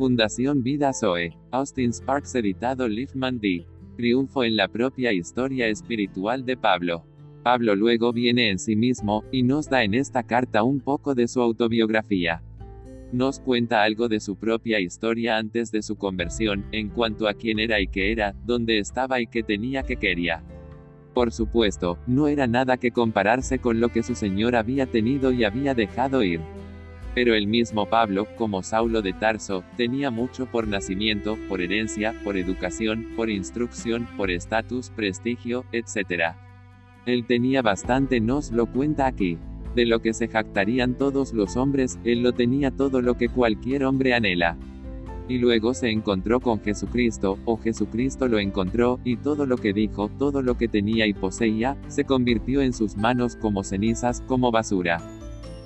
Fundación Vida Zoe. Austin Sparks editado Liefman D. Triunfo en la propia historia espiritual de Pablo. Pablo luego viene en sí mismo, y nos da en esta carta un poco de su autobiografía. Nos cuenta algo de su propia historia antes de su conversión, en cuanto a quién era y qué era, dónde estaba y qué tenía que quería. Por supuesto, no era nada que compararse con lo que su Señor había tenido y había dejado ir. Pero el mismo Pablo, como Saulo de Tarso, tenía mucho por nacimiento, por herencia, por educación, por instrucción, por estatus, prestigio, etc. Él tenía bastante, nos lo cuenta aquí. De lo que se jactarían todos los hombres, él lo tenía todo lo que cualquier hombre anhela. Y luego se encontró con Jesucristo, o Jesucristo lo encontró, y todo lo que dijo, todo lo que tenía y poseía, se convirtió en sus manos como cenizas, como basura.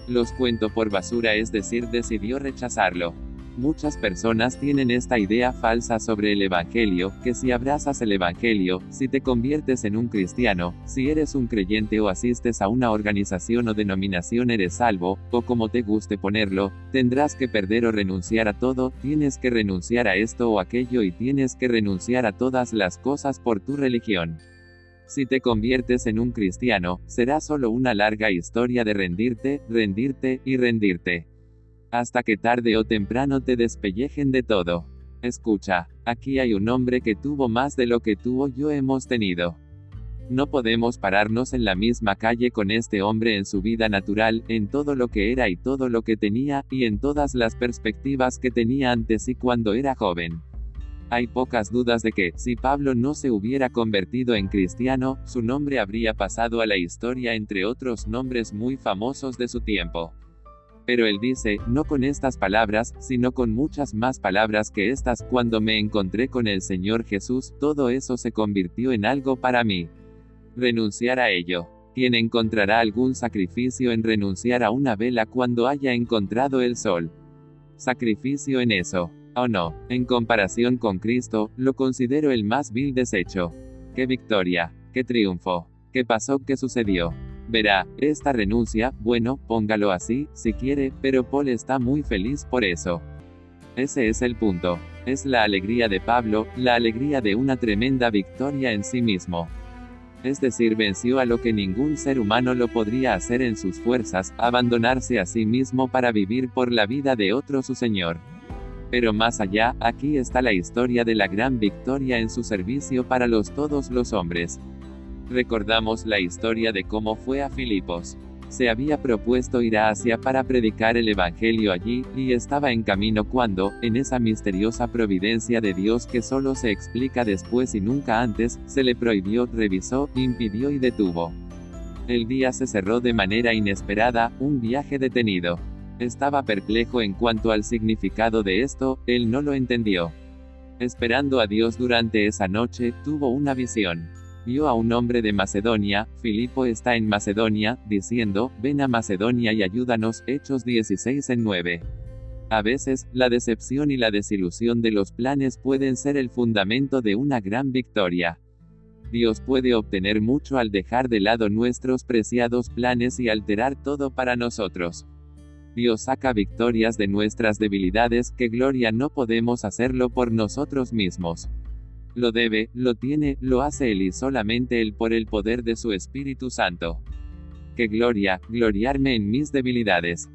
Los cuento por basura es decir, decidió rechazarlo. Muchas personas tienen esta idea falsa sobre el Evangelio, que si abrazas el Evangelio, si te conviertes en un cristiano, si eres un creyente o asistes a una organización o denominación eres salvo, o como te guste ponerlo, tendrás que perder o renunciar a todo, tienes que renunciar a esto o aquello y tienes que renunciar a todas las cosas por tu religión. Si te conviertes en un cristiano, será solo una larga historia de rendirte, rendirte, y rendirte hasta que tarde o temprano te despellejen de todo. Escucha, aquí hay un hombre que tuvo más de lo que tú o yo hemos tenido. No podemos pararnos en la misma calle con este hombre en su vida natural, en todo lo que era y todo lo que tenía, y en todas las perspectivas que tenía antes y cuando era joven. Hay pocas dudas de que, si Pablo no se hubiera convertido en cristiano, su nombre habría pasado a la historia entre otros nombres muy famosos de su tiempo. Pero él dice, no con estas palabras, sino con muchas más palabras que estas, cuando me encontré con el Señor Jesús, todo eso se convirtió en algo para mí. Renunciar a ello. ¿Quién encontrará algún sacrificio en renunciar a una vela cuando haya encontrado el sol? Sacrificio en eso. ¿O no? En comparación con Cristo, lo considero el más vil desecho. ¡Qué victoria! ¡Qué triunfo! ¿Qué pasó? ¿Qué sucedió? Verá, esta renuncia, bueno, póngalo así, si quiere, pero Paul está muy feliz por eso. Ese es el punto. Es la alegría de Pablo, la alegría de una tremenda victoria en sí mismo. Es decir, venció a lo que ningún ser humano lo podría hacer en sus fuerzas, abandonarse a sí mismo para vivir por la vida de otro su Señor. Pero más allá, aquí está la historia de la gran victoria en su servicio para los todos los hombres. Recordamos la historia de cómo fue a Filipos. Se había propuesto ir a Asia para predicar el Evangelio allí, y estaba en camino cuando, en esa misteriosa providencia de Dios que solo se explica después y nunca antes, se le prohibió, revisó, impidió y detuvo. El día se cerró de manera inesperada, un viaje detenido. Estaba perplejo en cuanto al significado de esto, él no lo entendió. Esperando a Dios durante esa noche, tuvo una visión vio a un hombre de Macedonia, Filipo está en Macedonia, diciendo, ven a Macedonia y ayúdanos, Hechos 16 en 9. A veces, la decepción y la desilusión de los planes pueden ser el fundamento de una gran victoria. Dios puede obtener mucho al dejar de lado nuestros preciados planes y alterar todo para nosotros. Dios saca victorias de nuestras debilidades, que gloria no podemos hacerlo por nosotros mismos. Lo debe, lo tiene, lo hace Él y solamente Él por el poder de su Espíritu Santo. Que gloria, gloriarme en mis debilidades.